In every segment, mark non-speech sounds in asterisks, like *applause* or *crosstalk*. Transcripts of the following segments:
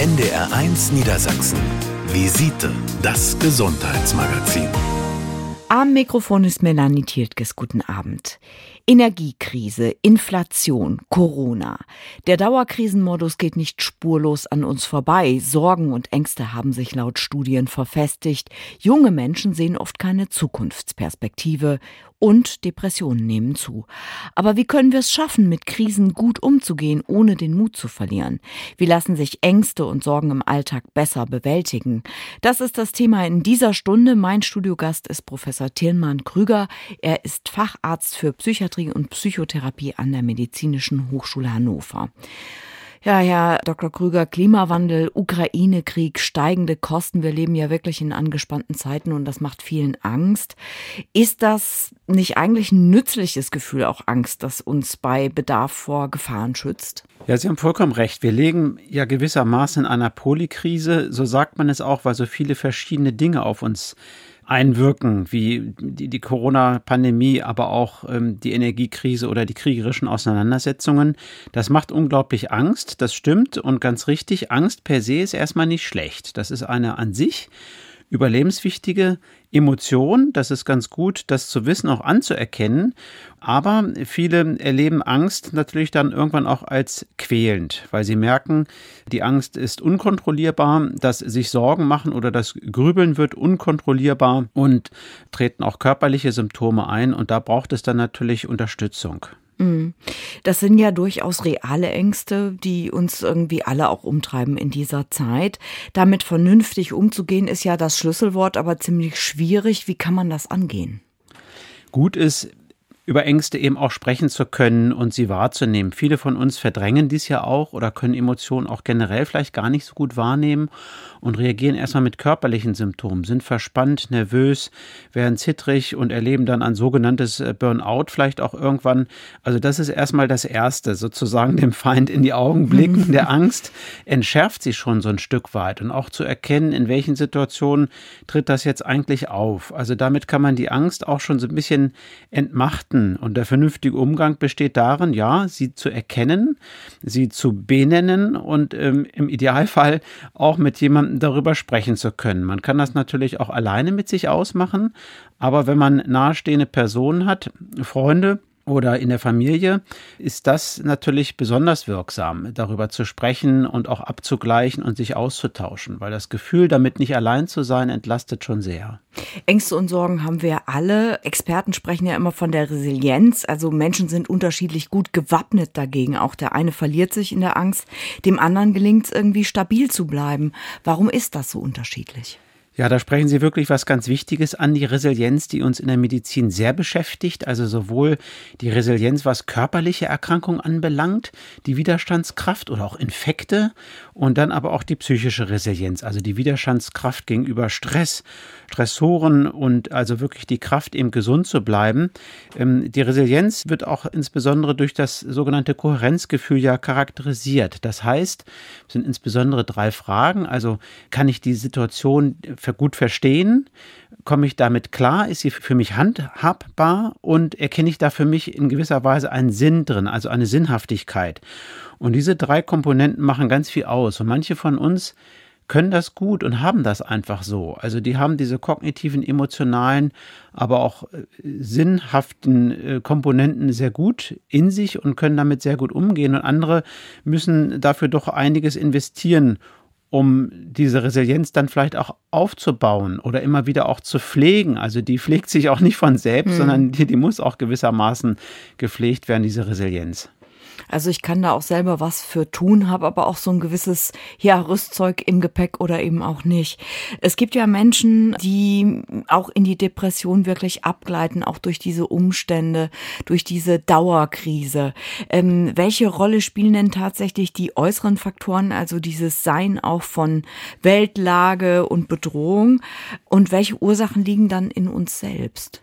NDR1 Niedersachsen. Visite, das Gesundheitsmagazin. Am Mikrofon ist Melanie Tiltges. Guten Abend. Energiekrise, Inflation, Corona. Der Dauerkrisenmodus geht nicht spurlos an uns vorbei. Sorgen und Ängste haben sich laut Studien verfestigt. Junge Menschen sehen oft keine Zukunftsperspektive und Depressionen nehmen zu. Aber wie können wir es schaffen, mit Krisen gut umzugehen, ohne den Mut zu verlieren? Wie lassen sich Ängste und Sorgen im Alltag besser bewältigen? Das ist das Thema in dieser Stunde. Mein Studiogast ist Professor Tilman Krüger. Er ist Facharzt für Psychiatrie und Psychotherapie an der Medizinischen Hochschule Hannover. Ja, Herr Dr. Krüger, Klimawandel, Ukraine-Krieg, steigende Kosten. Wir leben ja wirklich in angespannten Zeiten und das macht vielen Angst. Ist das nicht eigentlich ein nützliches Gefühl, auch Angst, das uns bei Bedarf vor Gefahren schützt? Ja, Sie haben vollkommen recht. Wir legen ja gewissermaßen in einer Polykrise. So sagt man es auch, weil so viele verschiedene Dinge auf uns einwirken, wie die, die Corona-Pandemie, aber auch ähm, die Energiekrise oder die kriegerischen Auseinandersetzungen. Das macht unglaublich Angst, das stimmt und ganz richtig. Angst per se ist erstmal nicht schlecht. Das ist eine an sich überlebenswichtige Emotion. Das ist ganz gut, das zu wissen, auch anzuerkennen. Aber viele erleben Angst natürlich dann irgendwann auch als quälend, weil sie merken, die Angst ist unkontrollierbar, dass sich Sorgen machen oder das Grübeln wird unkontrollierbar und treten auch körperliche Symptome ein. Und da braucht es dann natürlich Unterstützung. Mhm. Das sind ja durchaus reale Ängste, die uns irgendwie alle auch umtreiben in dieser Zeit. Damit vernünftig umzugehen ist ja das Schlüsselwort, aber ziemlich schwierig. Wie kann man das angehen? Gut ist, über Ängste eben auch sprechen zu können und sie wahrzunehmen. Viele von uns verdrängen dies ja auch oder können Emotionen auch generell vielleicht gar nicht so gut wahrnehmen und reagieren erstmal mit körperlichen Symptomen, sind verspannt, nervös, werden zittrig und erleben dann ein sogenanntes äh, Burnout vielleicht auch irgendwann. Also das ist erstmal das Erste, sozusagen dem Feind in die Augen blicken. *laughs* Der Angst entschärft sich schon so ein Stück weit und auch zu erkennen, in welchen Situationen tritt das jetzt eigentlich auf. Also damit kann man die Angst auch schon so ein bisschen entmachten und der vernünftige Umgang besteht darin, ja, sie zu erkennen, sie zu benennen und ähm, im Idealfall auch mit jemandem darüber sprechen zu können. Man kann das natürlich auch alleine mit sich ausmachen, aber wenn man nahestehende Personen hat, Freunde, oder in der Familie ist das natürlich besonders wirksam, darüber zu sprechen und auch abzugleichen und sich auszutauschen, weil das Gefühl, damit nicht allein zu sein, entlastet schon sehr. Ängste und Sorgen haben wir alle. Experten sprechen ja immer von der Resilienz. Also Menschen sind unterschiedlich gut gewappnet dagegen. Auch der eine verliert sich in der Angst, dem anderen gelingt es irgendwie stabil zu bleiben. Warum ist das so unterschiedlich? Ja, da sprechen Sie wirklich was ganz Wichtiges an, die Resilienz, die uns in der Medizin sehr beschäftigt. Also sowohl die Resilienz, was körperliche Erkrankungen anbelangt, die Widerstandskraft oder auch Infekte und dann aber auch die psychische Resilienz, also die Widerstandskraft gegenüber Stress, Stressoren und also wirklich die Kraft, eben gesund zu bleiben. Ähm, die Resilienz wird auch insbesondere durch das sogenannte Kohärenzgefühl ja charakterisiert. Das heißt, es sind insbesondere drei Fragen. Also kann ich die Situation gut verstehen? Komme ich damit klar? Ist sie für mich handhabbar? Und erkenne ich da für mich in gewisser Weise einen Sinn drin, also eine Sinnhaftigkeit? Und diese drei Komponenten machen ganz viel aus. Und manche von uns können das gut und haben das einfach so. Also die haben diese kognitiven, emotionalen, aber auch äh, sinnhaften äh, Komponenten sehr gut in sich und können damit sehr gut umgehen. Und andere müssen dafür doch einiges investieren, um diese Resilienz dann vielleicht auch aufzubauen oder immer wieder auch zu pflegen. Also die pflegt sich auch nicht von selbst, mhm. sondern die, die muss auch gewissermaßen gepflegt werden, diese Resilienz. Also ich kann da auch selber was für tun, habe aber auch so ein gewisses ja, Rüstzeug im Gepäck oder eben auch nicht. Es gibt ja Menschen, die auch in die Depression wirklich abgleiten, auch durch diese Umstände, durch diese Dauerkrise. Ähm, welche Rolle spielen denn tatsächlich die äußeren Faktoren, also dieses Sein auch von Weltlage und Bedrohung? Und welche Ursachen liegen dann in uns selbst?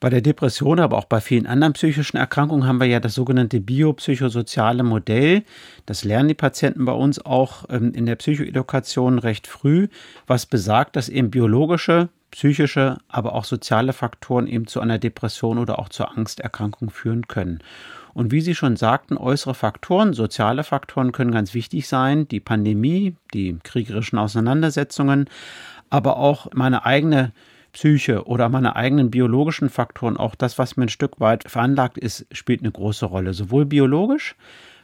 Bei der Depression, aber auch bei vielen anderen psychischen Erkrankungen haben wir ja das sogenannte biopsychosoziale Modell. Das lernen die Patienten bei uns auch ähm, in der Psychoedukation recht früh, was besagt, dass eben biologische, psychische, aber auch soziale Faktoren eben zu einer Depression oder auch zur Angsterkrankung führen können. Und wie Sie schon sagten, äußere Faktoren, soziale Faktoren können ganz wichtig sein. Die Pandemie, die kriegerischen Auseinandersetzungen, aber auch meine eigene Psyche oder meine eigenen biologischen Faktoren, auch das, was mir ein Stück weit veranlagt ist, spielt eine große Rolle. Sowohl biologisch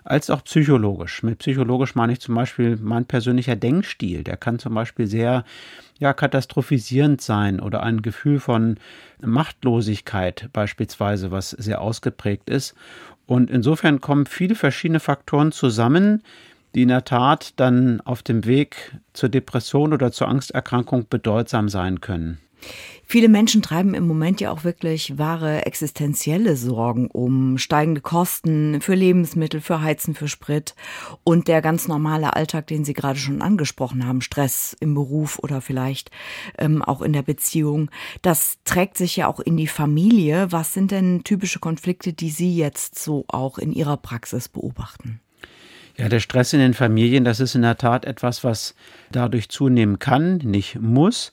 als auch psychologisch. Mit psychologisch meine ich zum Beispiel mein persönlicher Denkstil. Der kann zum Beispiel sehr ja, katastrophisierend sein oder ein Gefühl von Machtlosigkeit beispielsweise, was sehr ausgeprägt ist. Und insofern kommen viele verschiedene Faktoren zusammen, die in der Tat dann auf dem Weg zur Depression oder zur Angsterkrankung bedeutsam sein können. Viele Menschen treiben im Moment ja auch wirklich wahre existenzielle Sorgen um. Steigende Kosten für Lebensmittel, für Heizen, für Sprit und der ganz normale Alltag, den Sie gerade schon angesprochen haben, Stress im Beruf oder vielleicht ähm, auch in der Beziehung. Das trägt sich ja auch in die Familie. Was sind denn typische Konflikte, die Sie jetzt so auch in Ihrer Praxis beobachten? Ja, der Stress in den Familien, das ist in der Tat etwas, was dadurch zunehmen kann, nicht muss.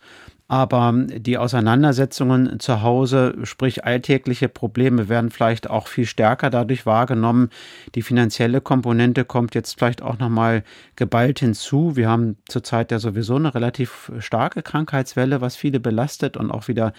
Aber die Auseinandersetzungen zu Hause, sprich alltägliche Probleme, werden vielleicht auch viel stärker dadurch wahrgenommen. Die finanzielle Komponente kommt jetzt vielleicht auch nochmal geballt hinzu. Wir haben zurzeit ja sowieso eine relativ starke Krankheitswelle, was viele belastet und auch wieder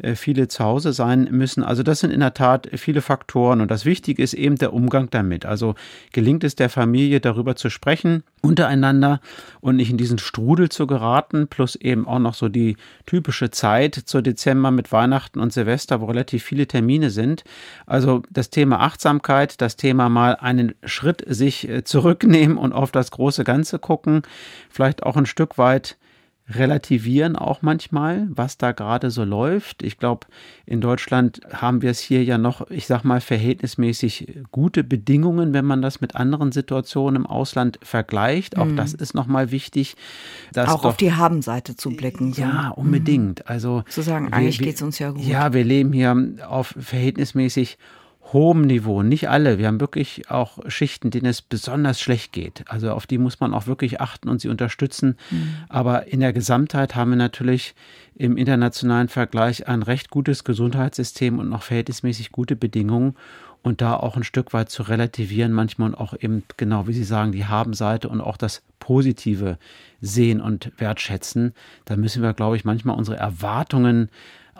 äh, viele zu Hause sein müssen. Also das sind in der Tat viele Faktoren. Und das Wichtige ist eben der Umgang damit. Also gelingt es der Familie, darüber zu sprechen, untereinander und nicht in diesen Strudel zu geraten, plus eben auch noch so die typische Zeit zur Dezember mit Weihnachten und Silvester, wo relativ viele Termine sind. Also das Thema Achtsamkeit, das Thema mal einen Schritt sich äh, zurücknehmen und auf das große Ganze gucken, vielleicht auch ein Stück weit relativieren auch manchmal, was da gerade so läuft. Ich glaube, in Deutschland haben wir es hier ja noch, ich sag mal, verhältnismäßig gute Bedingungen, wenn man das mit anderen Situationen im Ausland vergleicht. Auch mhm. das ist nochmal wichtig. auch auf die Habenseite zu blicken. So. Ja, unbedingt. Also zu sagen, eigentlich geht es uns ja gut. Ja, wir leben hier auf verhältnismäßig hohem Niveau. Nicht alle. Wir haben wirklich auch Schichten, denen es besonders schlecht geht. Also auf die muss man auch wirklich achten und sie unterstützen. Mhm. Aber in der Gesamtheit haben wir natürlich im internationalen Vergleich ein recht gutes Gesundheitssystem und noch verhältnismäßig gute Bedingungen. Und da auch ein Stück weit zu relativieren, manchmal auch eben, genau wie Sie sagen, die Habenseite und auch das Positive sehen und wertschätzen. Da müssen wir, glaube ich, manchmal unsere Erwartungen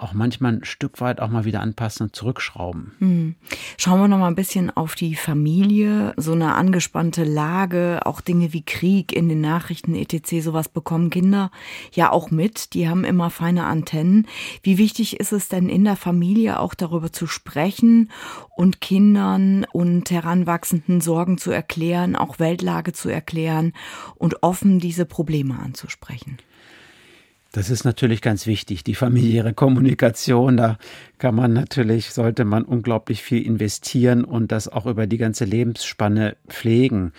auch manchmal ein Stück weit auch mal wieder anpassen und zurückschrauben. Mhm. Schauen wir noch mal ein bisschen auf die Familie, so eine angespannte Lage, auch Dinge wie Krieg in den Nachrichten etc. Sowas bekommen Kinder ja auch mit. Die haben immer feine Antennen. Wie wichtig ist es denn in der Familie auch darüber zu sprechen und Kindern und Heranwachsenden Sorgen zu erklären, auch Weltlage zu erklären und offen diese Probleme anzusprechen? Das ist natürlich ganz wichtig, die familiäre Kommunikation. Da kann man natürlich, sollte man unglaublich viel investieren und das auch über die ganze Lebensspanne pflegen.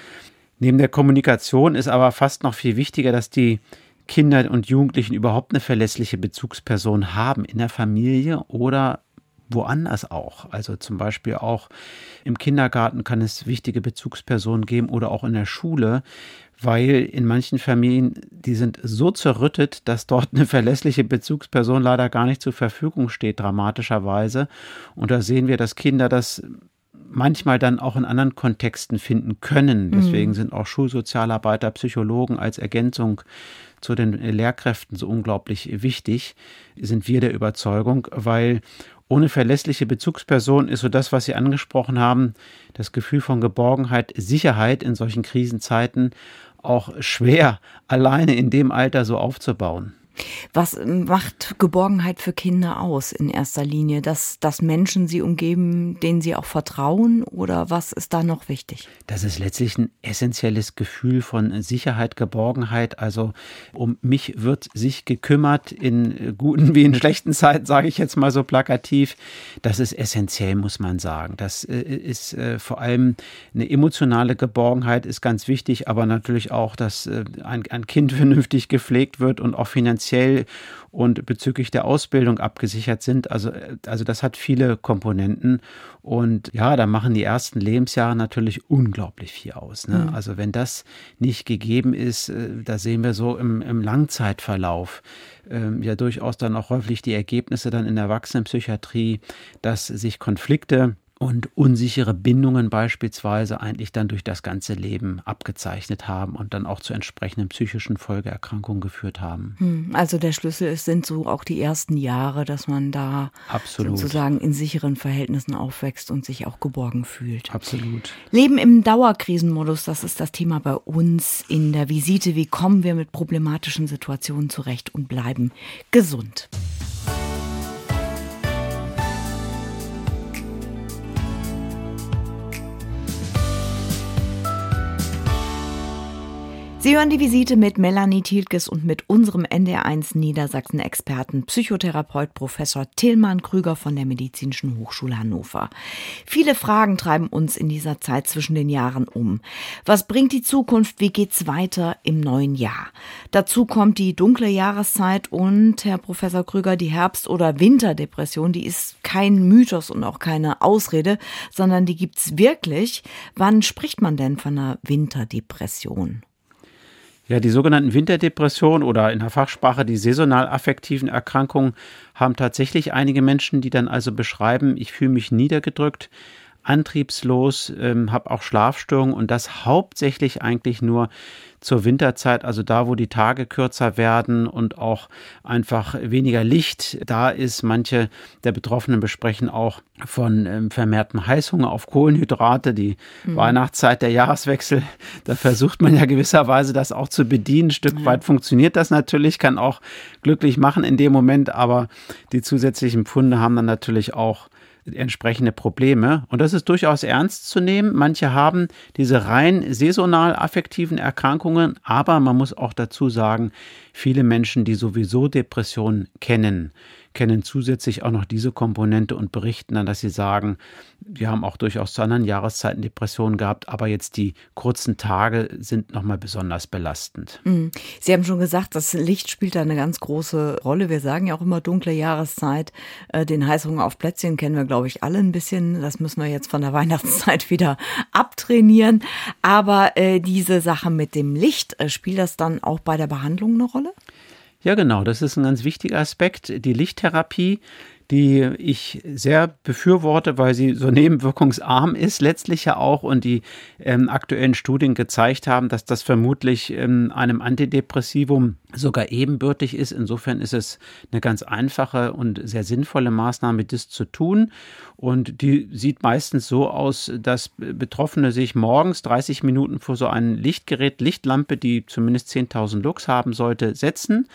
Neben der Kommunikation ist aber fast noch viel wichtiger, dass die Kinder und Jugendlichen überhaupt eine verlässliche Bezugsperson haben in der Familie oder woanders auch. Also zum Beispiel auch im Kindergarten kann es wichtige Bezugspersonen geben oder auch in der Schule, weil in manchen Familien, die sind so zerrüttet, dass dort eine verlässliche Bezugsperson leider gar nicht zur Verfügung steht, dramatischerweise. Und da sehen wir, dass Kinder das manchmal dann auch in anderen Kontexten finden können. Mhm. Deswegen sind auch Schulsozialarbeiter, Psychologen als Ergänzung zu den Lehrkräften so unglaublich wichtig, sind wir der Überzeugung, weil ohne verlässliche Bezugsperson ist so das, was Sie angesprochen haben, das Gefühl von Geborgenheit, Sicherheit in solchen Krisenzeiten auch schwer, alleine in dem Alter so aufzubauen. Was macht Geborgenheit für Kinder aus in erster Linie? Dass, dass Menschen sie umgeben, denen sie auch vertrauen? Oder was ist da noch wichtig? Das ist letztlich ein essentielles Gefühl von Sicherheit, Geborgenheit. Also um mich wird sich gekümmert in guten wie in schlechten Zeiten, sage ich jetzt mal so plakativ. Das ist essentiell, muss man sagen. Das äh, ist äh, vor allem eine emotionale Geborgenheit ist ganz wichtig, aber natürlich auch, dass äh, ein, ein Kind *laughs* vernünftig gepflegt wird und auch finanziell finanziell und bezüglich der Ausbildung abgesichert sind. Also, also das hat viele Komponenten. Und ja, da machen die ersten Lebensjahre natürlich unglaublich viel aus. Ne? Mhm. Also wenn das nicht gegeben ist, äh, da sehen wir so im, im Langzeitverlauf ähm, ja durchaus dann auch häufig die Ergebnisse dann in der Erwachsenenpsychiatrie, dass sich Konflikte und unsichere Bindungen beispielsweise eigentlich dann durch das ganze Leben abgezeichnet haben und dann auch zu entsprechenden psychischen Folgeerkrankungen geführt haben. Hm, also der Schlüssel ist, sind so auch die ersten Jahre, dass man da Absolut. sozusagen in sicheren Verhältnissen aufwächst und sich auch geborgen fühlt. Absolut. Leben im Dauerkrisenmodus, das ist das Thema bei uns in der Visite. Wie kommen wir mit problematischen Situationen zurecht und bleiben gesund? Sie hören die Visite mit Melanie Thielkes und mit unserem NDR1 Niedersachsen-Experten, Psychotherapeut Professor Tillmann Krüger von der Medizinischen Hochschule Hannover. Viele Fragen treiben uns in dieser Zeit zwischen den Jahren um. Was bringt die Zukunft? Wie geht's weiter im neuen Jahr? Dazu kommt die dunkle Jahreszeit und, Herr Professor Krüger, die Herbst- oder Winterdepression, die ist kein Mythos und auch keine Ausrede, sondern die gibt's wirklich. Wann spricht man denn von einer Winterdepression? Ja, die sogenannten Winterdepressionen oder in der Fachsprache die saisonal affektiven Erkrankungen haben tatsächlich einige Menschen, die dann also beschreiben, ich fühle mich niedergedrückt, antriebslos, ähm, habe auch Schlafstörungen und das hauptsächlich eigentlich nur zur Winterzeit, also da, wo die Tage kürzer werden und auch einfach weniger Licht da ist. Manche der Betroffenen besprechen auch von ähm, vermehrtem Heißhunger auf Kohlenhydrate, die mhm. Weihnachtszeit, der Jahreswechsel. *laughs* Da versucht man ja gewisserweise das auch zu bedienen. Ein Stück ja. weit funktioniert das natürlich, kann auch glücklich machen in dem Moment, aber die zusätzlichen Pfunde haben dann natürlich auch entsprechende Probleme. Und das ist durchaus ernst zu nehmen. Manche haben diese rein saisonal affektiven Erkrankungen, aber man muss auch dazu sagen, viele Menschen, die sowieso Depressionen kennen, kennen zusätzlich auch noch diese Komponente und berichten dann, dass sie sagen, wir haben auch durchaus zu anderen Jahreszeiten Depressionen gehabt, aber jetzt die kurzen Tage sind nochmal besonders belastend. Mhm. Sie haben schon gesagt, das Licht spielt da eine ganz große Rolle. Wir sagen ja auch immer dunkle Jahreszeit. Äh, den Heißhunger auf Plätzchen kennen wir, glaube ich, alle ein bisschen. Das müssen wir jetzt von der *laughs* Weihnachtszeit wieder abtrainieren. Aber äh, diese Sache mit dem Licht, äh, spielt das dann auch bei der Behandlung eine Rolle? Ja, genau, das ist ein ganz wichtiger Aspekt. Die Lichttherapie die ich sehr befürworte, weil sie so *laughs* nebenwirkungsarm ist, letztlich ja auch. Und die ähm, aktuellen Studien gezeigt haben, dass das vermutlich ähm, einem Antidepressivum sogar ebenbürtig ist. Insofern ist es eine ganz einfache und sehr sinnvolle Maßnahme, das zu tun. Und die sieht meistens so aus, dass Betroffene sich morgens 30 Minuten vor so ein Lichtgerät, Lichtlampe, die zumindest 10.000 Lux haben sollte, setzen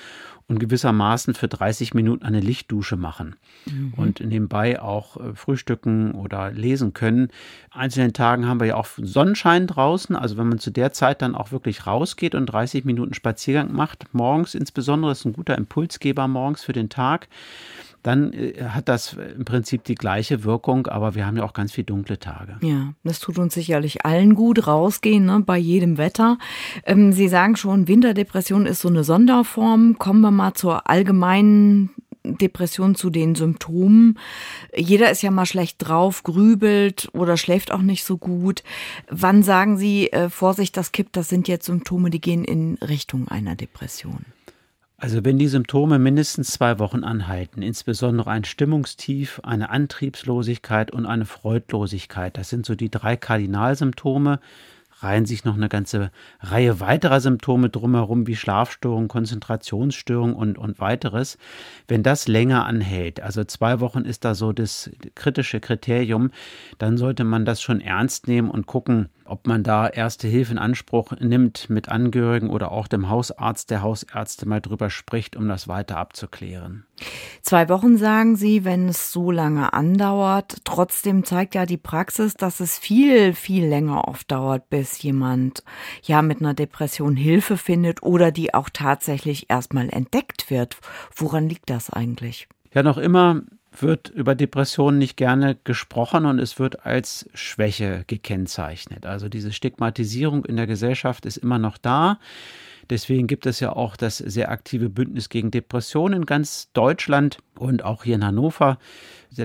und gewissermaßen für 30 Minuten eine Lichtdusche machen mhm. und nebenbei auch äh, frühstücken oder lesen können. Einzelnen Tagen haben wir ja auch Sonnenschein draußen, also wenn man zu der Zeit dann auch wirklich rausgeht und 30 Minuten Spaziergang macht, morgens insbesondere, ist ein guter Impulsgeber morgens für den Tag dann äh, hat das im Prinzip die gleiche Wirkung, aber wir haben ja auch ganz viele dunkle Tage. Ja, das tut uns sicherlich allen gut, rausgehen ne, bei jedem Wetter. Ähm, Sie sagen schon, Winterdepression ist so eine Sonderform. Kommen wir mal zur allgemeinen Depression zu den Symptomen. Jeder ist ja mal schlecht drauf, grübelt oder schläft auch nicht so gut. Wann sagen Sie, äh, Vorsicht, das kippt, das sind jetzt Symptome, die gehen in Richtung einer Depression? Also wenn die Symptome mindestens zwei Wochen anhalten, insbesondere ein Stimmungstief, eine Antriebslosigkeit und eine Freudlosigkeit, das sind so die drei Kardinalsymptome, reihen sich noch eine ganze Reihe weiterer Symptome drumherum, wie Schlafstörungen, Konzentrationsstörungen und, und weiteres. Wenn das länger anhält, also zwei Wochen ist da so das kritische Kriterium, dann sollte man das schon ernst nehmen und gucken, ob man da erste Hilfe in Anspruch nimmt mit Angehörigen oder auch dem Hausarzt, der Hausärzte mal drüber spricht, um das weiter abzuklären. Zwei Wochen sagen Sie, wenn es so lange andauert. Trotzdem zeigt ja die Praxis, dass es viel, viel länger oft dauert, bis jemand ja mit einer Depression Hilfe findet oder die auch tatsächlich erstmal entdeckt wird. Woran liegt das eigentlich? Ja, noch immer wird über Depressionen nicht gerne gesprochen und es wird als Schwäche gekennzeichnet. Also diese Stigmatisierung in der Gesellschaft ist immer noch da. Deswegen gibt es ja auch das sehr aktive Bündnis gegen Depressionen in ganz Deutschland und auch hier in Hannover,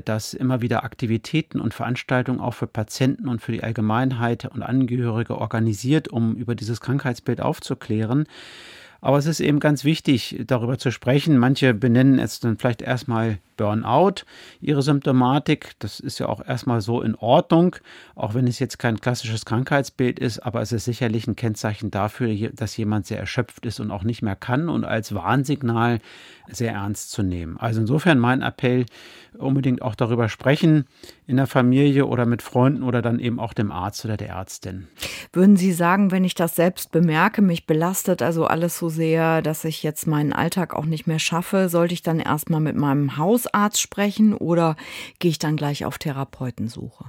das immer wieder Aktivitäten und Veranstaltungen auch für Patienten und für die Allgemeinheit und Angehörige organisiert, um über dieses Krankheitsbild aufzuklären. Aber es ist eben ganz wichtig, darüber zu sprechen. Manche benennen es dann vielleicht erstmal Burnout ihre Symptomatik. Das ist ja auch erstmal so in Ordnung, auch wenn es jetzt kein klassisches Krankheitsbild ist, aber es ist sicherlich ein Kennzeichen dafür, dass jemand sehr erschöpft ist und auch nicht mehr kann und als Warnsignal sehr ernst zu nehmen. Also insofern mein Appell, unbedingt auch darüber sprechen in der Familie oder mit Freunden oder dann eben auch dem Arzt oder der Ärztin. Würden Sie sagen, wenn ich das selbst bemerke, mich belastet also alles so sehr, dass ich jetzt meinen Alltag auch nicht mehr schaffe, sollte ich dann erstmal mit meinem Hausarzt sprechen oder gehe ich dann gleich auf Therapeutensuche?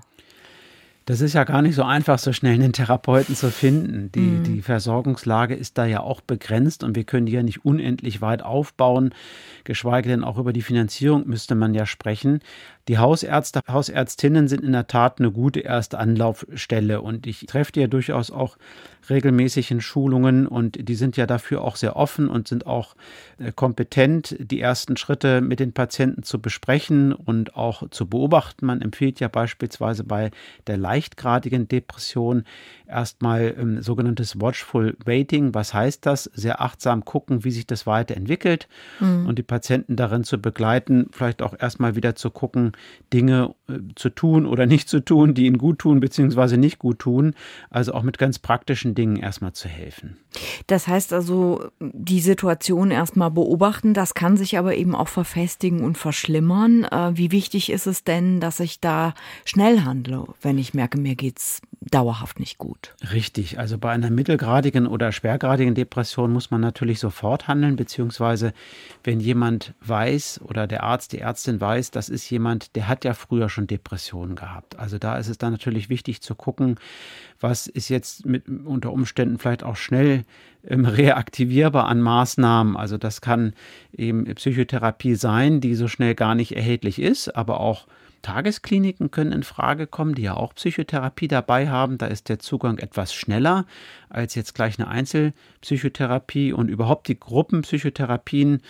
Das ist ja gar nicht so einfach, so schnell einen Therapeuten zu finden. Die, mhm. die Versorgungslage ist da ja auch begrenzt und wir können die ja nicht unendlich weit aufbauen. Geschweige denn auch über die Finanzierung müsste man ja sprechen. Die Hausärzte, Hausärztinnen sind in der Tat eine gute erste Anlaufstelle und ich treffe die ja durchaus auch regelmäßig in Schulungen und die sind ja dafür auch sehr offen und sind auch äh, kompetent, die ersten Schritte mit den Patienten zu besprechen und auch zu beobachten. Man empfiehlt ja beispielsweise bei der leichtgradigen Depression erstmal ähm, sogenanntes Watchful Waiting. Was heißt das? Sehr achtsam gucken, wie sich das weiterentwickelt mhm. und die Patienten darin zu begleiten, vielleicht auch erstmal wieder zu gucken, Dinge äh, zu tun oder nicht zu tun, die ihnen gut tun bzw. nicht gut tun. Also auch mit ganz praktischen Dingen erstmal zu helfen. Das heißt also, die Situation erstmal beobachten, das kann sich aber eben auch verfestigen und verschlimmern. Äh, wie wichtig ist es denn, dass ich da schnell handle, wenn ich merke, mir geht es dauerhaft nicht gut? Richtig. Also bei einer mittelgradigen oder schwergradigen Depression muss man natürlich sofort handeln, beziehungsweise wenn jemand weiß oder der Arzt, die Ärztin weiß, das ist jemand, der hat ja früher schon Depressionen gehabt. Also da ist es dann natürlich wichtig zu gucken, was ist jetzt mit unter Umständen vielleicht auch schnell ähm, *laughs* reaktivierbar an Maßnahmen. Also das kann eben Psychotherapie sein, die so schnell gar nicht erhältlich ist, aber auch Tageskliniken können in Frage kommen, die ja auch Psychotherapie dabei haben. Da ist der Zugang etwas schneller als jetzt gleich eine Einzelpsychotherapie und überhaupt die Gruppenpsychotherapien,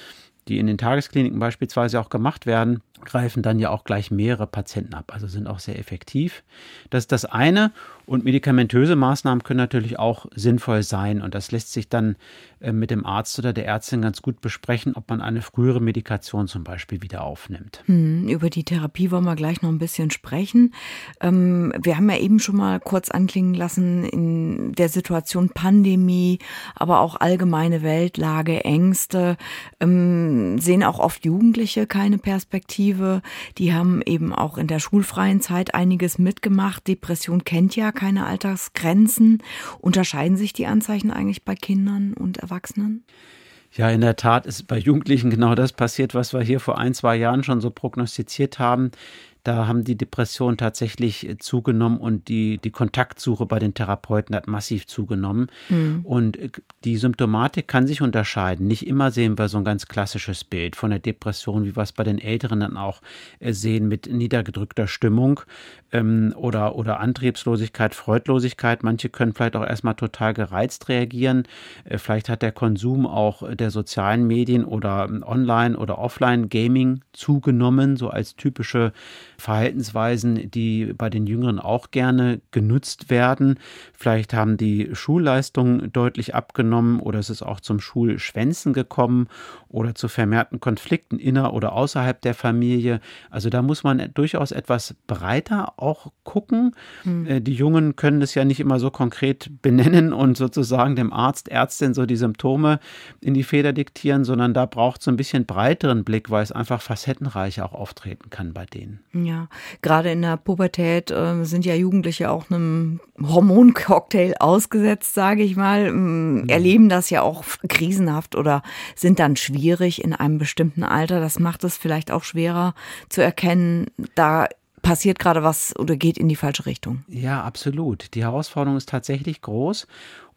die in den Tageskliniken beispielsweise auch gemacht werden, greifen dann ja auch gleich mehrere Patienten ab, also sind auch sehr effektiv. Das ist das eine. Und medikamentöse Maßnahmen können natürlich auch sinnvoll sein. Und das lässt sich dann äh, mit dem Arzt oder der Ärztin ganz gut besprechen, ob man eine frühere Medikation zum Beispiel wieder aufnimmt. Hm, über die Therapie wollen wir gleich noch ein bisschen sprechen. Ähm, wir haben ja eben schon mal kurz anklingen lassen in der Situation Pandemie, aber auch allgemeine Weltlage, Ängste, ähm, sehen auch oft Jugendliche keine Perspektive Initiative. Die haben eben auch in der schulfreien Zeit einiges mitgemacht. Depression kennt ja keine Altersgrenzen. Unterscheiden sich die Anzeichen eigentlich bei Kindern und Erwachsenen? Ja, in der Tat ist bei Jugendlichen genau das passiert, was wir hier vor ein, zwei Jahren schon so prognostiziert haben. Da haben die Depressionen tatsächlich äh, zugenommen und die, die Kontaktsuche bei den Therapeuten hat massiv zugenommen. Mhm. Und äh, die Symptomatik kann sich unterscheiden. Nicht immer sehen wir so ein ganz klassisches Bild von der Depression, wie wir es bei den Älteren dann auch äh, sehen, mit niedergedrückter Stimmung ähm, oder, oder Antriebslosigkeit, Freudlosigkeit. Manche können vielleicht auch erstmal total gereizt reagieren. Äh, vielleicht hat der Konsum auch der sozialen Medien oder ähm, Online- oder Offline-Gaming zugenommen, so als typische Verhaltensweisen, die bei den Jüngeren auch gerne genutzt werden. Vielleicht haben die Schulleistungen deutlich abgenommen oder es ist auch zum Schulschwänzen gekommen oder zu vermehrten Konflikten inner oder außerhalb der Familie. Also da muss man durchaus etwas breiter auch gucken. Mhm. Die Jungen können es ja nicht immer so konkret benennen und sozusagen dem Arzt, Ärztin so die Symptome in die Feder diktieren, sondern da braucht es so ein bisschen breiteren Blick, weil es einfach facettenreicher auch auftreten kann bei denen. Ja, gerade in der Pubertät äh, sind ja Jugendliche auch einem Hormoncocktail ausgesetzt, sage ich mal, mhm. erleben das ja auch krisenhaft oder sind dann schwierig in einem bestimmten Alter. Das macht es vielleicht auch schwerer zu erkennen, da passiert gerade was oder geht in die falsche Richtung. Ja, absolut. Die Herausforderung ist tatsächlich groß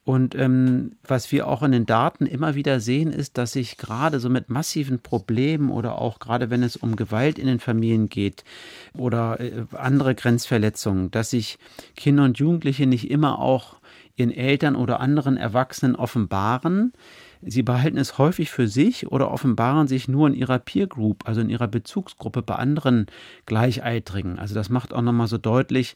und ähm, was wir auch in den Daten immer wieder sehen, ist, dass sich gerade so mit massiven Problemen oder auch gerade wenn es um Gewalt in den Familien geht oder äh, andere Grenzverletzungen, dass sich Kinder und Jugendliche nicht immer auch ihren Eltern oder anderen Erwachsenen offenbaren. Sie behalten es häufig für sich oder offenbaren sich nur in ihrer Peer Group, also in ihrer Bezugsgruppe bei anderen Gleichaltrigen. Also das macht auch nochmal so deutlich,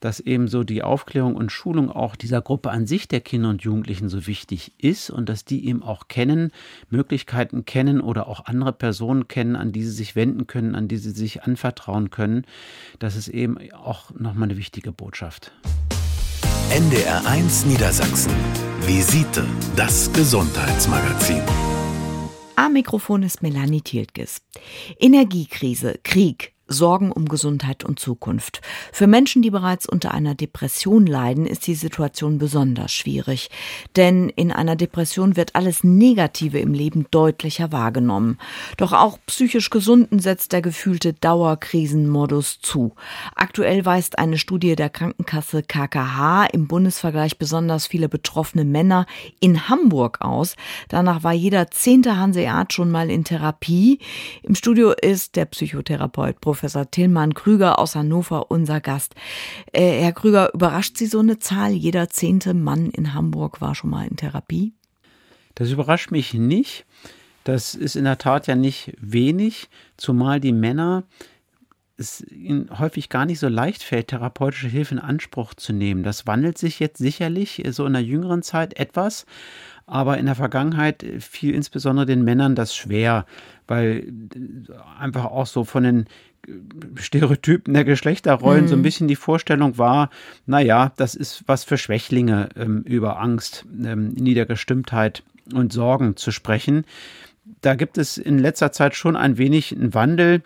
dass eben so die Aufklärung und Schulung auch dieser Gruppe an sich der Kinder und Jugendlichen so wichtig ist und dass die eben auch kennen, Möglichkeiten kennen oder auch andere Personen kennen, an die sie sich wenden können, an die sie sich anvertrauen können. Das ist eben auch nochmal eine wichtige Botschaft. NDR1 Niedersachsen. Visite, das Gesundheitsmagazin. Am Mikrofon ist Melanie Thieltges. Energiekrise, Krieg, Sorgen um Gesundheit und Zukunft. Für Menschen, die bereits unter einer Depression leiden, ist die Situation besonders schwierig. Denn in einer Depression wird alles Negative im Leben deutlicher wahrgenommen. Doch auch psychisch Gesunden setzt der gefühlte Dauerkrisenmodus zu. Aktuell weist eine Studie der Krankenkasse KKH im Bundesvergleich besonders viele betroffene Männer in Hamburg aus. Danach war jeder zehnte Hanseat schon mal in Therapie. Im Studio ist der Psychotherapeut Professor Professor Tillmann Krüger aus Hannover unser Gast. Äh, Herr Krüger, überrascht Sie so eine Zahl? Jeder zehnte Mann in Hamburg war schon mal in Therapie? Das überrascht mich nicht. Das ist in der Tat ja nicht wenig, zumal die Männer es ihnen häufig gar nicht so leicht fällt, therapeutische Hilfe in Anspruch zu nehmen. Das wandelt sich jetzt sicherlich so in der jüngeren Zeit etwas, aber in der Vergangenheit fiel insbesondere den Männern das schwer, weil einfach auch so von den Stereotypen der Geschlechterrollen mhm. so ein mhm. bisschen die Vorstellung war, naja, das ist was für Schwächlinge, ähm, über Angst, ähm, Niedergestimmtheit und Sorgen zu sprechen. Da gibt es in letzter Zeit schon ein wenig einen Wandel,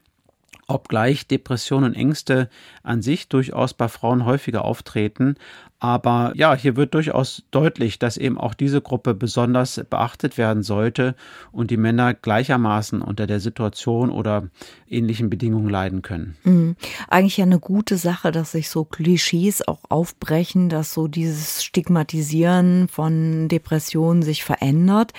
obgleich Depressionen und Ängste an sich durchaus bei Frauen häufiger auftreten. Aber ja, hier wird durchaus deutlich, dass eben auch diese Gruppe besonders beachtet werden sollte und die Männer gleichermaßen unter der Situation oder ähnlichen Bedingungen leiden können. Mhm. Eigentlich ja eine gute Sache, dass sich so Klischees auch aufbrechen, dass so dieses Stigmatisieren von Depressionen sich verändert.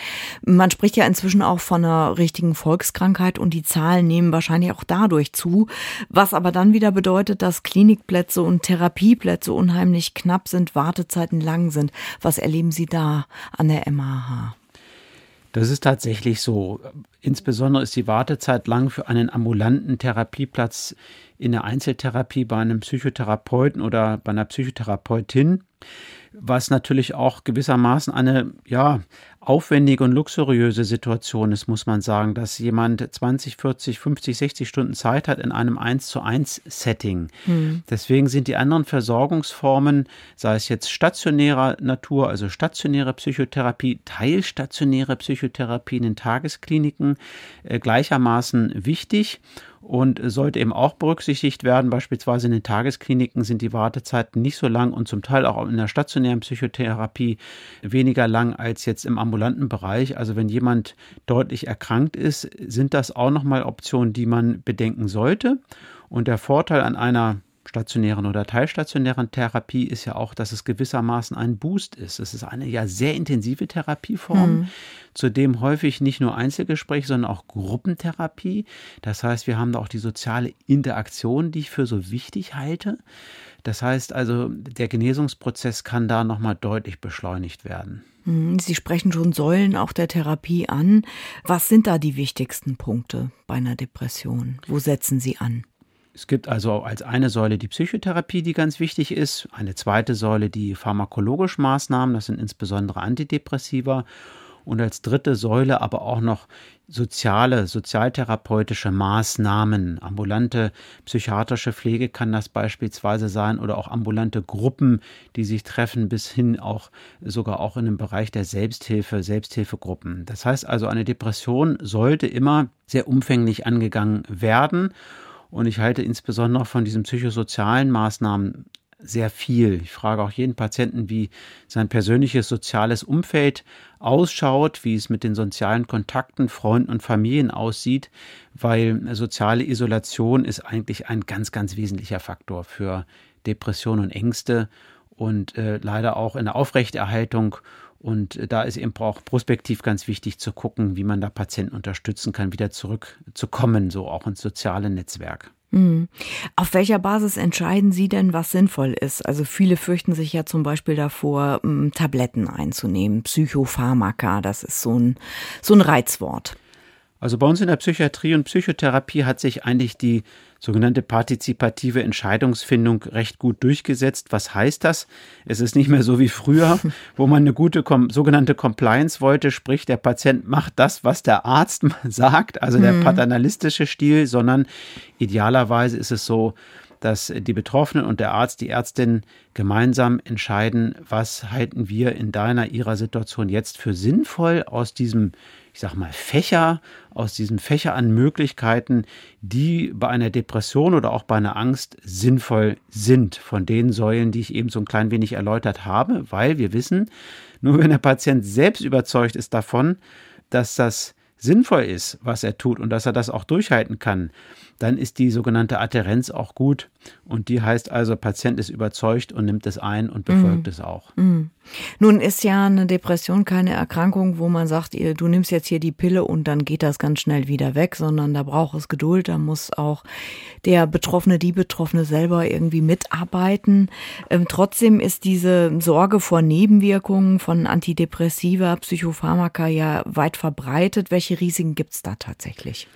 Man spricht ja inzwischen auch von einer richtigen Volkskrankheit und die Zahlen nehmen wahrscheinlich auch dadurch zu, was aber dann wieder bedeutet, dass Klinikplätze und Therapieplätze unheimlich knapp sind Wartezeiten lang sind. Was erleben Sie da an der MAH? Das ist tatsächlich so. Insbesondere ist die Wartezeit lang für einen ambulanten Therapieplatz in der Einzeltherapie bei einem Psychotherapeuten oder bei einer Psychotherapeutin was natürlich auch gewissermaßen eine ja, aufwendige und luxuriöse Situation ist, muss man sagen, dass jemand 20, 40, 50, 60 Stunden Zeit hat in einem 1 zu 1 Setting. Mhm. Deswegen sind die anderen Versorgungsformen, sei es jetzt stationärer Natur, also stationäre Psychotherapie, teilstationäre Psychotherapie in den Tageskliniken äh, gleichermaßen wichtig und sollte eben auch berücksichtigt werden. Beispielsweise in den Tageskliniken sind die Wartezeiten nicht so lang und zum Teil auch in der stationären Psychotherapie weniger lang als jetzt im ambulanten Bereich. Also wenn jemand deutlich erkrankt ist, sind das auch nochmal Optionen, die man bedenken sollte. Und der Vorteil an einer stationären oder teilstationären Therapie ist ja auch, dass es gewissermaßen ein Boost ist. Es ist eine ja sehr intensive Therapieform, mhm. zudem häufig nicht nur Einzelgespräche, sondern auch Gruppentherapie. Das heißt, wir haben da auch die soziale Interaktion, die ich für so wichtig halte. Das heißt also, der Genesungsprozess kann da nochmal deutlich beschleunigt werden. Mhm. Sie sprechen schon Säulen auch der Therapie an. Was sind da die wichtigsten Punkte bei einer Depression? Wo setzen Sie an? Es gibt also als eine Säule die Psychotherapie, die ganz wichtig ist, eine zweite Säule die pharmakologischen Maßnahmen, das sind insbesondere Antidepressiva und als dritte Säule aber auch noch soziale, sozialtherapeutische Maßnahmen. Ambulante psychiatrische Pflege kann das beispielsweise sein oder auch ambulante Gruppen, die sich treffen, bis hin auch sogar auch in dem Bereich der Selbsthilfe, Selbsthilfegruppen. Das heißt also, eine Depression sollte immer sehr umfänglich angegangen werden und ich halte insbesondere von diesen psychosozialen Maßnahmen sehr viel. Ich frage auch jeden Patienten, wie sein persönliches soziales Umfeld ausschaut, wie es mit den sozialen Kontakten, Freunden und Familien aussieht, weil soziale Isolation ist eigentlich ein ganz, ganz wesentlicher Faktor für Depressionen und Ängste und äh, leider auch in der Aufrechterhaltung und da ist eben auch prospektiv ganz wichtig zu gucken, wie man da Patienten unterstützen kann, wieder zurückzukommen, so auch ins soziale Netzwerk. Mhm. Auf welcher Basis entscheiden Sie denn, was sinnvoll ist? Also viele fürchten sich ja zum Beispiel davor, Tabletten einzunehmen, Psychopharmaka, das ist so ein, so ein Reizwort. Also bei uns in der Psychiatrie und Psychotherapie hat sich eigentlich die sogenannte partizipative Entscheidungsfindung recht gut durchgesetzt. Was heißt das? Es ist nicht mehr so wie früher, *laughs* wo man eine gute sogenannte Compliance wollte, sprich der Patient macht das, was der Arzt *laughs* sagt, also der mhm. paternalistische Stil, sondern idealerweise ist es so, dass die Betroffenen und der Arzt, die Ärztin gemeinsam entscheiden, was halten wir in deiner, ihrer Situation jetzt für sinnvoll aus diesem, ich sag mal, Fächer, aus diesem Fächer an Möglichkeiten, die bei einer Depression oder auch bei einer Angst sinnvoll sind, von den Säulen, die ich eben so ein klein wenig erläutert habe, weil wir wissen, nur wenn der Patient selbst überzeugt ist davon, dass das sinnvoll ist, was er tut und dass er das auch durchhalten kann, dann ist die sogenannte Adherenz auch gut. Und die heißt also, Patient ist überzeugt und nimmt es ein und befolgt mm. es auch. Mm. Nun ist ja eine Depression keine Erkrankung, wo man sagt, du nimmst jetzt hier die Pille und dann geht das ganz schnell wieder weg, sondern da braucht es Geduld, da muss auch der Betroffene, die Betroffene selber irgendwie mitarbeiten. Ähm, trotzdem ist diese Sorge vor Nebenwirkungen von Antidepressiva, Psychopharmaka ja weit verbreitet. Welche Risiken gibt es da tatsächlich?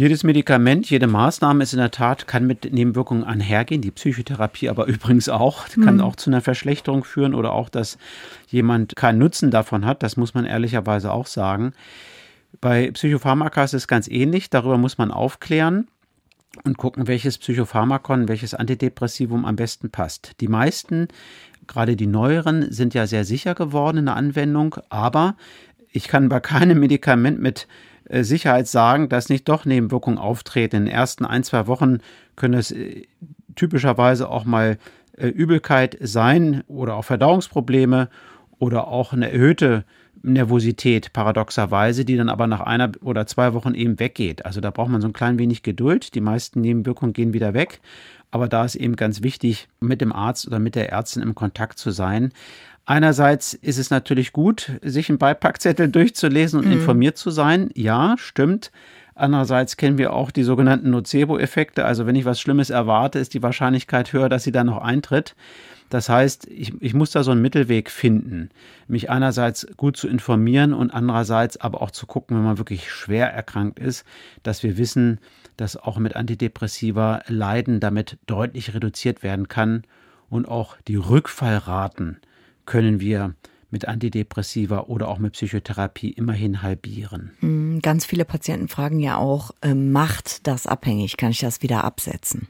Jedes Medikament, jede Maßnahme ist in der Tat, kann mit Nebenwirkungen einhergehen. Die Psychotherapie aber *laughs* übrigens auch, kann mhm. auch zu einer Verschlechterung führen oder auch, dass jemand keinen Nutzen davon hat. Das muss man ehrlicherweise auch sagen. Bei Psychopharmaka ist es ganz ähnlich. Darüber muss man aufklären und gucken, welches Psychopharmakon, welches Antidepressivum am besten passt. Die meisten, gerade die neueren, sind ja sehr sicher geworden in der Anwendung, aber ich kann bei keinem Medikament mit Sicherheit sagen, dass nicht doch Nebenwirkungen auftreten. In den ersten ein, zwei Wochen können es äh, typischerweise auch mal äh, Übelkeit sein oder auch Verdauungsprobleme oder auch eine erhöhte Nervosität paradoxerweise, die dann aber nach einer oder zwei Wochen eben weggeht. Also da braucht man so ein klein wenig Geduld. Die meisten Nebenwirkungen gehen wieder weg. Aber da ist eben ganz wichtig, mit dem Arzt oder mit der Ärztin im Kontakt zu sein. Einerseits ist es natürlich gut, sich einen Beipackzettel *laughs* durchzulesen und mhm. informiert zu sein. Ja, stimmt. Andererseits kennen wir auch die sogenannten Nocebo-Effekte. Also wenn ich was Schlimmes erwarte, ist die Wahrscheinlichkeit höher, dass sie dann noch eintritt. Das heißt, ich, ich muss da so einen Mittelweg finden, mich einerseits gut zu informieren und andererseits aber auch zu gucken, wenn man wirklich schwer erkrankt ist, dass wir wissen, dass auch mit Antidepressiva Leiden damit deutlich reduziert werden kann und auch die Rückfallraten können wir mit Antidepressiva oder auch mit Psychotherapie immerhin halbieren. Hm, ganz viele Patienten fragen ja auch, äh, macht das abhängig? Kann ich das wieder absetzen?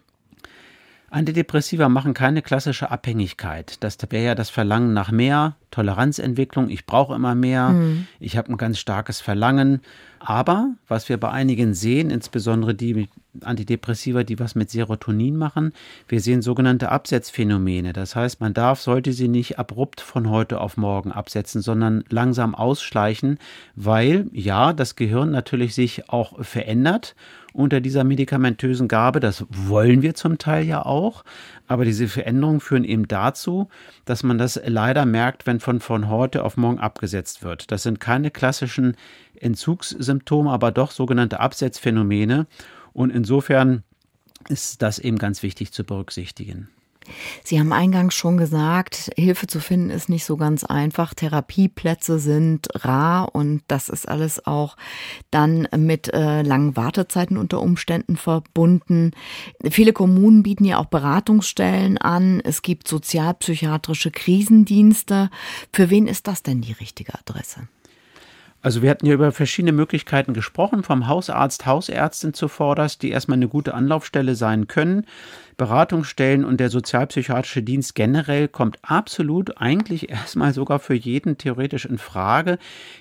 Antidepressiva machen keine klassische Abhängigkeit. Das wäre ja das Verlangen nach mehr, Toleranzentwicklung, ich brauche immer mehr, mhm. ich habe ein ganz starkes Verlangen. Aber was wir bei einigen sehen, insbesondere die Antidepressiva, die was mit Serotonin machen, wir sehen sogenannte Absetzphänomene. Das heißt, man darf, sollte sie nicht abrupt von heute auf morgen absetzen, sondern langsam ausschleichen, weil ja, das Gehirn natürlich sich auch verändert unter dieser medikamentösen Gabe. Das wollen wir zum Teil ja auch. Aber diese Veränderungen führen eben dazu, dass man das leider merkt, wenn von, von heute auf morgen abgesetzt wird. Das sind keine klassischen Entzugssymptome, aber doch sogenannte Absetzphänomene. Und insofern ist das eben ganz wichtig zu berücksichtigen. Sie haben eingangs schon gesagt, Hilfe zu finden ist nicht so ganz einfach. Therapieplätze sind rar und das ist alles auch dann mit äh, langen Wartezeiten unter Umständen verbunden. Viele Kommunen bieten ja auch Beratungsstellen an. Es gibt sozialpsychiatrische Krisendienste. Für wen ist das denn die richtige Adresse? Also wir hatten ja über verschiedene Möglichkeiten gesprochen, vom Hausarzt, Hausärztin zuvorderst, die erstmal eine gute Anlaufstelle sein können. Beratungsstellen und der sozialpsychiatrische Dienst generell kommt absolut eigentlich *laughs* erstmal sogar für jeden theoretisch in Frage.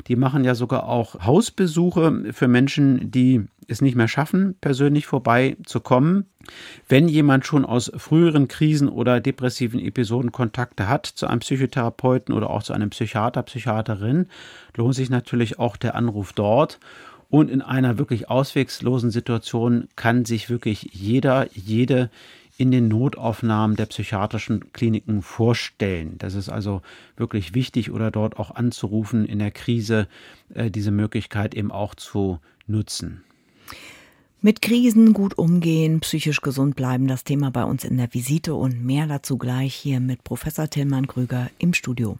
Die machen ja sogar auch Hausbesuche für Menschen, die es nicht mehr schaffen, persönlich vorbeizukommen. Wenn jemand schon aus früheren Krisen oder depressiven Episoden Kontakte hat zu einem Psychotherapeuten oder auch zu einem Psychiater, Psychiaterin, lohnt sich natürlich auch der Anruf dort. Und in einer wirklich auswegslosen Situation kann sich wirklich jeder, jede in den Notaufnahmen der psychiatrischen Kliniken vorstellen. Das ist also wirklich wichtig oder dort auch anzurufen, in der Krise äh, diese Möglichkeit eben auch zu nutzen. Mit Krisen gut umgehen, psychisch gesund bleiben, das Thema bei uns in der Visite und mehr dazu gleich hier mit Professor Tillmann Krüger im Studio.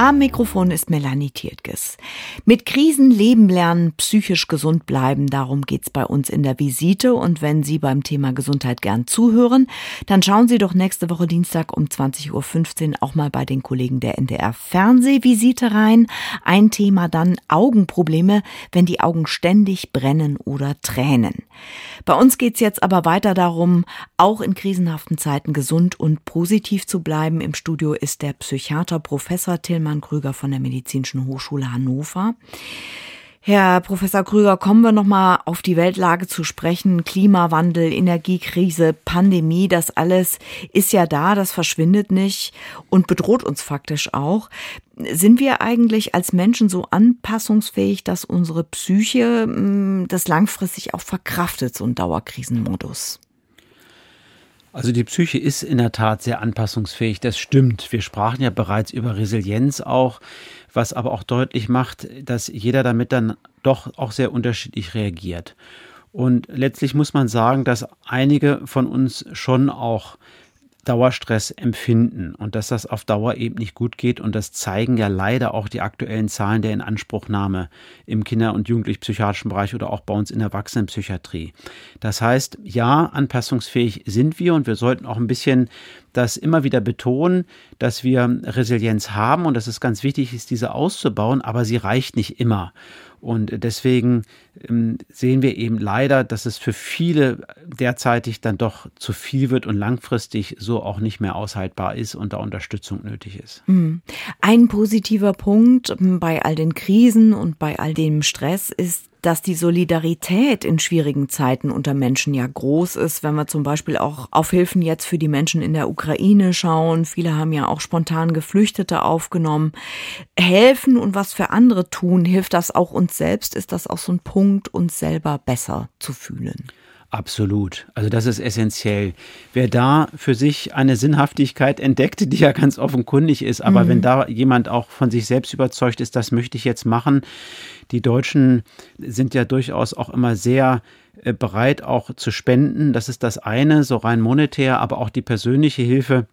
Am Mikrofon ist Melanie Tiertges. Mit Krisen leben lernen, psychisch gesund bleiben, darum geht's bei uns in der Visite. Und wenn Sie beim Thema Gesundheit gern zuhören, dann schauen Sie doch nächste Woche Dienstag um 20.15 Uhr auch mal bei den Kollegen der NDR Fernsehvisite rein. Ein Thema dann Augenprobleme, wenn die Augen ständig brennen oder tränen. Bei uns geht's jetzt aber weiter darum, auch in krisenhaften Zeiten gesund und positiv zu bleiben. Im Studio ist der Psychiater Professor Tillmann Hermann Krüger von der Medizinischen Hochschule Hannover. Herr Professor Krüger, kommen wir noch mal auf die Weltlage zu sprechen. Klimawandel, Energiekrise, Pandemie, das alles ist ja da, das verschwindet nicht und bedroht uns faktisch auch. Sind wir eigentlich als Menschen so anpassungsfähig, dass unsere Psyche hm, das langfristig auch verkraftet, so ein Dauerkrisenmodus? Also die Psyche ist in der Tat sehr anpassungsfähig, das stimmt. Wir sprachen ja bereits über Resilienz auch, was aber auch deutlich macht, dass jeder damit dann doch auch sehr unterschiedlich reagiert. Und letztlich muss man sagen, dass einige von uns schon auch Dauerstress empfinden und dass das auf Dauer eben nicht gut geht. Und das zeigen ja leider auch die aktuellen Zahlen der Inanspruchnahme im Kinder- und Jugendlich-psychiatrischen Bereich oder auch bei uns in der Erwachsenenpsychiatrie. Das heißt, ja, anpassungsfähig sind wir und wir sollten auch ein bisschen das immer wieder betonen, dass wir Resilienz haben und dass es ganz wichtig ist, diese auszubauen, aber sie reicht nicht immer. Und deswegen ähm, sehen wir eben leider, dass es für viele derzeitig dann doch zu viel wird und langfristig so auch nicht mehr aushaltbar ist und da Unterstützung nötig ist. Hm. Ein positiver Punkt bei all den Krisen und bei all dem Stress ist, dass die Solidarität in schwierigen Zeiten unter Menschen ja groß ist, wenn wir zum Beispiel auch auf Hilfen jetzt für die Menschen in der Ukraine schauen. Viele haben ja auch spontan Geflüchtete aufgenommen. Helfen und was für andere tun, hilft das auch uns selbst? Ist das auch so ein Punkt, uns selber besser zu fühlen? Absolut. Also das ist essentiell. Wer da für sich eine Sinnhaftigkeit entdeckt, die ja ganz offenkundig ist, aber mhm. wenn da jemand auch von sich selbst überzeugt ist, das möchte ich jetzt machen. Die Deutschen sind ja durchaus auch immer sehr äh, bereit, auch zu spenden. Das ist das eine, so rein monetär, aber auch die persönliche Hilfe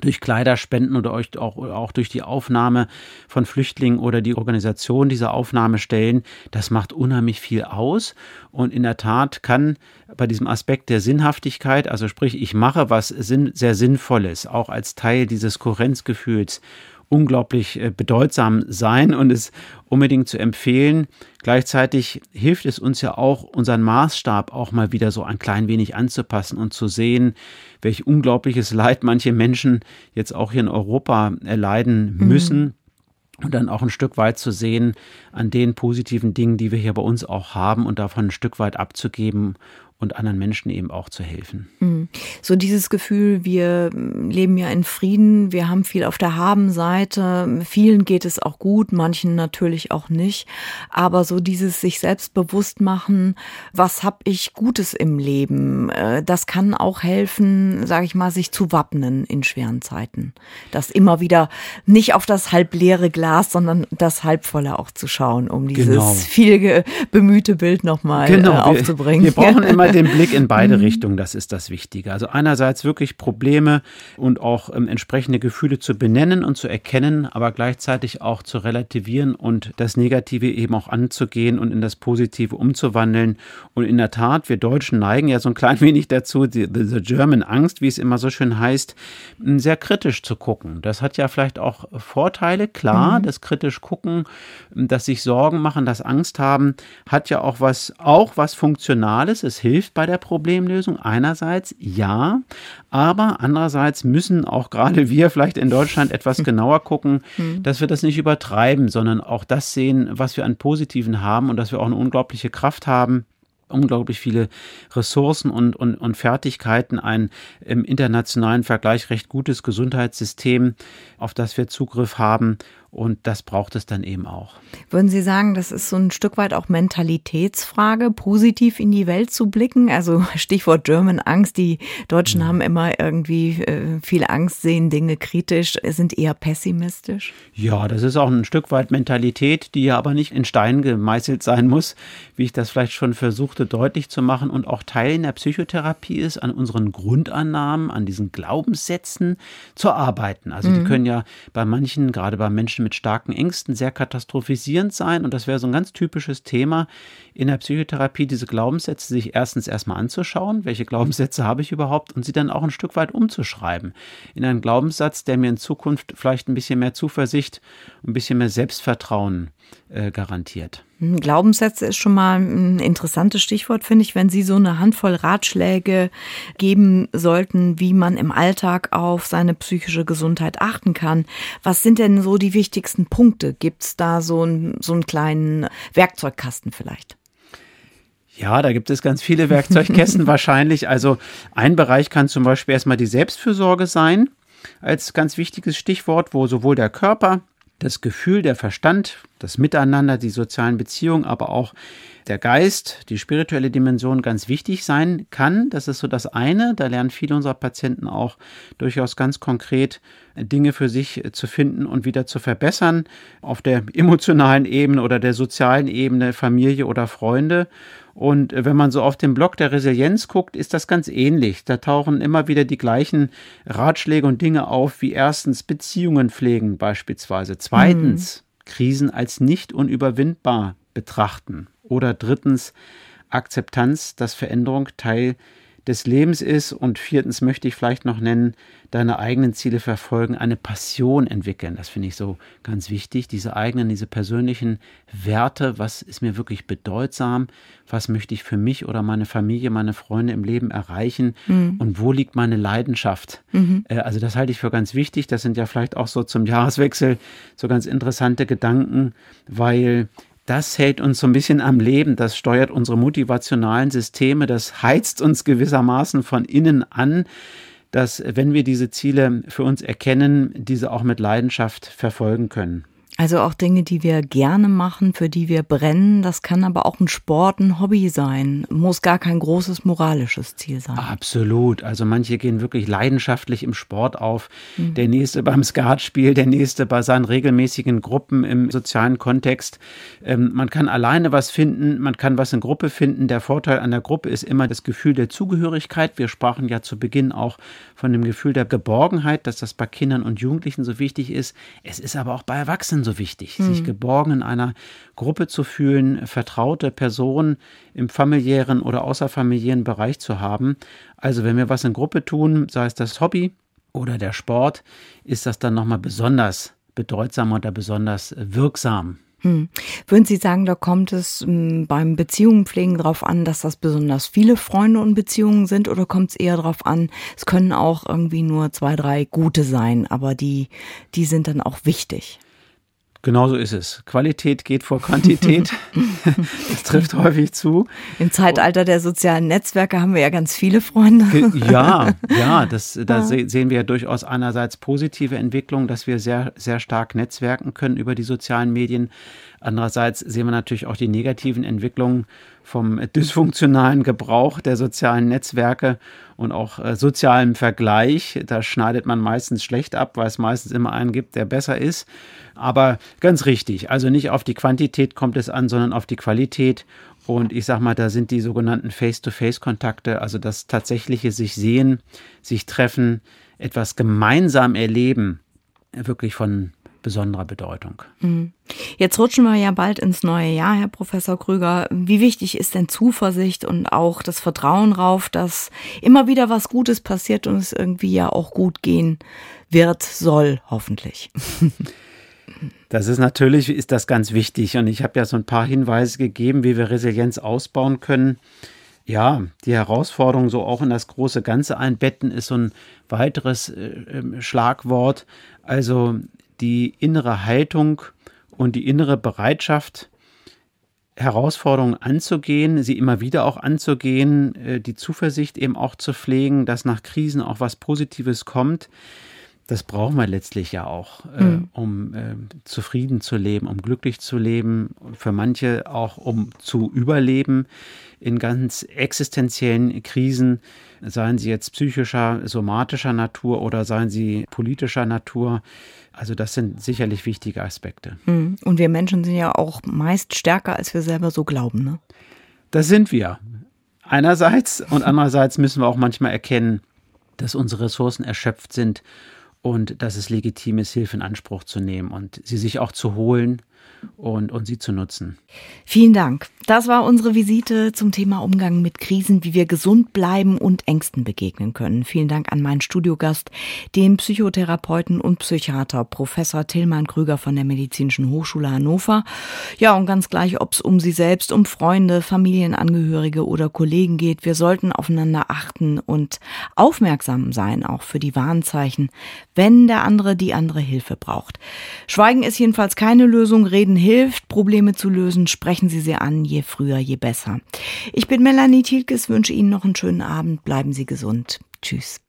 durch Kleiderspenden oder euch auch, auch durch die Aufnahme von Flüchtlingen oder die Organisation dieser Aufnahmestellen, das macht unheimlich viel aus. Und in der Tat kann bei diesem Aspekt der Sinnhaftigkeit, also sprich, ich mache was sehr Sinnvolles, auch als Teil dieses Kohärenzgefühls unglaublich äh, bedeutsam sein und es unbedingt zu empfehlen. Gleichzeitig hilft es uns ja auch, unseren Maßstab auch mal wieder so ein klein wenig anzupassen und zu sehen, welch unglaubliches *laughs* Leid manche Menschen jetzt auch hier in Europa erleiden mhm. müssen. Mhm und dann auch ein Stück weit zu sehen an den positiven Dingen, die wir hier bei uns auch haben und davon ein Stück weit abzugeben und anderen Menschen eben auch zu helfen. Mhm. So dieses Gefühl, wir leben ja in Frieden, wir haben viel auf der Habenseite, vielen geht es auch gut, manchen natürlich auch nicht, aber so dieses sich selbst bewusst machen, was habe ich Gutes im Leben, äh, das kann auch helfen, sage ich mal, sich zu wappnen in schweren Zeiten. Das immer wieder nicht auf das halbleere Glas, sondern das halbvolle auch zu schauen, um dieses genau. *laughs* viel bemühte Bild nochmal genau. Äh, aufzubringen. Wir, wir brauchen *laughs* immer den Blick in beide mhm. Richtungen, das ist das Wichtige. Also einerseits wirklich Probleme und auch ähm, entsprechende Gefühle zu benennen und zu erkennen, aber gleichzeitig auch zu relativieren und das Negative eben auch anzugehen und in das Positive umzuwandeln. Und in der Tat, wir Deutschen neigen ja so ein klein *laughs* wenig dazu, die, the German Angst, wie es immer so schön heißt, sehr kritisch zu gucken. Das hat ja vielleicht auch Vorteile, klar, mhm. das kritisch gucken, das sich Sorgen machen, das Angst haben, hat ja auch was, auch was Funktionales. Es hilft hilft bei der Problemlösung. Einerseits ja, aber andererseits müssen auch gerade wir vielleicht in Deutschland etwas *laughs* genauer gucken, hm. dass wir das nicht übertreiben, sondern auch das sehen, was wir an Positiven haben und dass wir auch eine unglaubliche Kraft haben unglaublich viele Ressourcen und, und, und Fertigkeiten, ein im internationalen Vergleich recht gutes Gesundheitssystem, auf das wir Zugriff haben und das braucht es dann eben auch. Würden Sie sagen, das ist so ein Stück weit auch Mentalitätsfrage, positiv in die Welt zu blicken? Also *laughs* Stichwort German Angst. Die Deutschen ja. haben immer irgendwie äh, viel Angst, sehen Dinge kritisch, sind eher pessimistisch. Ja, das ist auch ein Stück weit Mentalität, die ja aber nicht in Stein gemeißelt sein muss, wie ich das vielleicht schon versucht versuchte deutlich zu machen und auch Teil in der Psychotherapie ist, an unseren Grundannahmen, an diesen Glaubenssätzen zu arbeiten. Also die mhm. können ja bei manchen, gerade bei Menschen mit starken Ängsten, sehr katastrophisierend sein. Und das wäre so ein ganz typisches Thema in der Psychotherapie, diese Glaubenssätze sich erstens erstmal anzuschauen, welche Glaubenssätze habe ich überhaupt, und sie dann auch ein Stück weit umzuschreiben. In einen Glaubenssatz, der mir in Zukunft vielleicht ein bisschen mehr Zuversicht, ein bisschen mehr Selbstvertrauen äh, garantiert. Glaubenssätze ist schon mal ein interessantes Stichwort, finde ich, wenn Sie so eine Handvoll Ratschläge geben sollten, wie man im Alltag auf seine psychische Gesundheit achten kann. Was sind denn so die wichtigsten Punkte? Gibt es da so, ein, so einen kleinen Werkzeugkasten vielleicht? Ja, da gibt es ganz viele Werkzeugkästen *laughs* wahrscheinlich. Also ein Bereich kann zum Beispiel erstmal die Selbstfürsorge sein, als ganz wichtiges Stichwort, wo sowohl der Körper das Gefühl, der Verstand, das Miteinander, die sozialen Beziehungen, aber auch der Geist, die spirituelle Dimension ganz wichtig sein kann. Das ist so das eine. Da lernen viele unserer Patienten auch durchaus ganz konkret Dinge für sich zu finden und wieder zu verbessern auf der *laughs* emotionalen Ebene oder der sozialen Ebene, Familie oder Freunde. Und wenn man so auf den Blog der Resilienz guckt, ist das ganz ähnlich. Da tauchen immer wieder die gleichen Ratschläge und Dinge auf, wie erstens Beziehungen pflegen beispielsweise, zweitens mhm. Krisen als nicht unüberwindbar betrachten oder drittens Akzeptanz, dass Veränderung Teil des Lebens ist. Und viertens möchte ich vielleicht noch nennen, deine eigenen Ziele verfolgen, eine Passion entwickeln. Das finde ich so ganz wichtig. Diese eigenen, diese persönlichen Werte. Was ist mir wirklich bedeutsam? Was möchte ich für mich oder meine Familie, meine Freunde im Leben erreichen? Mhm. Und wo liegt meine Leidenschaft? Mhm. Äh, also das halte ich für ganz wichtig. Das sind ja vielleicht auch so zum Jahreswechsel so ganz interessante Gedanken, weil das hält uns so ein bisschen am Leben, das steuert unsere motivationalen Systeme, das heizt uns gewissermaßen von innen an, dass wenn wir diese Ziele für uns erkennen, diese auch mit Leidenschaft verfolgen können. Also auch Dinge, die wir gerne machen, für die wir brennen. Das kann aber auch ein Sport, ein Hobby sein. Muss gar kein großes moralisches Ziel sein. Absolut. Also manche gehen wirklich leidenschaftlich im Sport auf. Mhm. Der nächste beim Skatspiel, der nächste bei seinen regelmäßigen Gruppen im sozialen Kontext. Ähm, man kann alleine was finden, man kann was in Gruppe finden. Der Vorteil an der Gruppe ist immer das Gefühl der Zugehörigkeit. Wir sprachen ja zu Beginn auch von dem Gefühl der Geborgenheit, dass das bei Kindern und Jugendlichen so wichtig ist. Es ist aber auch bei Erwachsenen so so wichtig, mhm. sich geborgen in einer Gruppe zu fühlen, vertraute Personen im familiären oder außerfamiliären Bereich zu haben. Also wenn wir was in Gruppe tun, sei es das Hobby oder der Sport, ist das dann nochmal besonders bedeutsam oder besonders wirksam. Hm. Würden Sie sagen, da kommt es hm, beim Beziehungenpflegen darauf an, dass das besonders viele Freunde und Beziehungen sind oder kommt es eher darauf an, es können auch irgendwie nur zwei, drei gute sein, aber die, die sind dann auch wichtig? Genauso ist es. Qualität geht vor Quantität. *laughs* das trifft häufig zu. Im Zeitalter der sozialen Netzwerke haben wir ja ganz viele Freunde. Ja, *laughs* ja, das, da ja. sehen wir ja durchaus einerseits positive Entwicklung, dass wir sehr, sehr stark netzwerken können über die sozialen Medien. Andererseits sehen wir natürlich auch die negativen Entwicklungen vom dysfunktionalen Gebrauch der sozialen Netzwerke und auch äh, sozialem Vergleich. Da schneidet man meistens schlecht ab, weil es meistens immer einen gibt, der besser ist. Aber ganz richtig, also nicht auf die Quantität kommt es an, sondern auf die Qualität. Und ich sag mal, da sind die sogenannten Face-to-Face-Kontakte, also das tatsächliche sich sehen, sich treffen, etwas gemeinsam erleben, wirklich von besonderer Bedeutung. Mhm. Jetzt rutschen wir ja bald ins neue Jahr, Herr Professor Krüger. Wie wichtig ist denn Zuversicht und auch das Vertrauen darauf, dass immer wieder was Gutes passiert und es irgendwie ja auch gut gehen wird, soll, hoffentlich? *laughs* Das ist natürlich, ist das ganz wichtig. Und ich habe ja so ein paar Hinweise gegeben, wie wir Resilienz ausbauen können. Ja, die Herausforderung, so auch in das große Ganze einbetten, ist so ein weiteres äh, ähm, Schlagwort. Also die innere Haltung und die innere Bereitschaft, Herausforderungen anzugehen, sie immer wieder auch anzugehen, äh, die Zuversicht eben auch zu pflegen, dass nach Krisen auch was Positives kommt. Das brauchen wir letztlich ja auch, mhm. äh, um äh, zufrieden zu leben, um glücklich zu leben, für manche auch um zu überleben in ganz existenziellen Krisen, seien sie jetzt psychischer, somatischer Natur oder seien sie politischer Natur. Also das sind sicherlich wichtige Aspekte. Mhm. Und wir Menschen sind ja auch meist stärker, als wir selber so glauben. Ne? Das sind wir. Einerseits und andererseits müssen wir auch manchmal erkennen, dass unsere Ressourcen erschöpft sind und dass es legitim ist, Hilfe in Anspruch zu nehmen und sie sich auch zu holen und, und sie zu nutzen. Vielen Dank. Das war unsere Visite zum Thema Umgang mit Krisen, wie wir gesund bleiben und Ängsten begegnen können. Vielen Dank an meinen Studiogast, den Psychotherapeuten und Psychiater Professor Tillmann Krüger von der Medizinischen Hochschule Hannover. Ja, und ganz gleich, ob es um Sie selbst, um Freunde, Familienangehörige oder Kollegen geht, wir sollten aufeinander achten und aufmerksam sein, auch für die Warnzeichen, wenn der andere die andere Hilfe braucht. Schweigen ist jedenfalls keine Lösung, reden hilft, Probleme zu lösen, sprechen Sie sie an, je früher, je besser. Ich bin Melanie Thielkes, wünsche Ihnen noch einen schönen Abend, bleiben Sie gesund. Tschüss.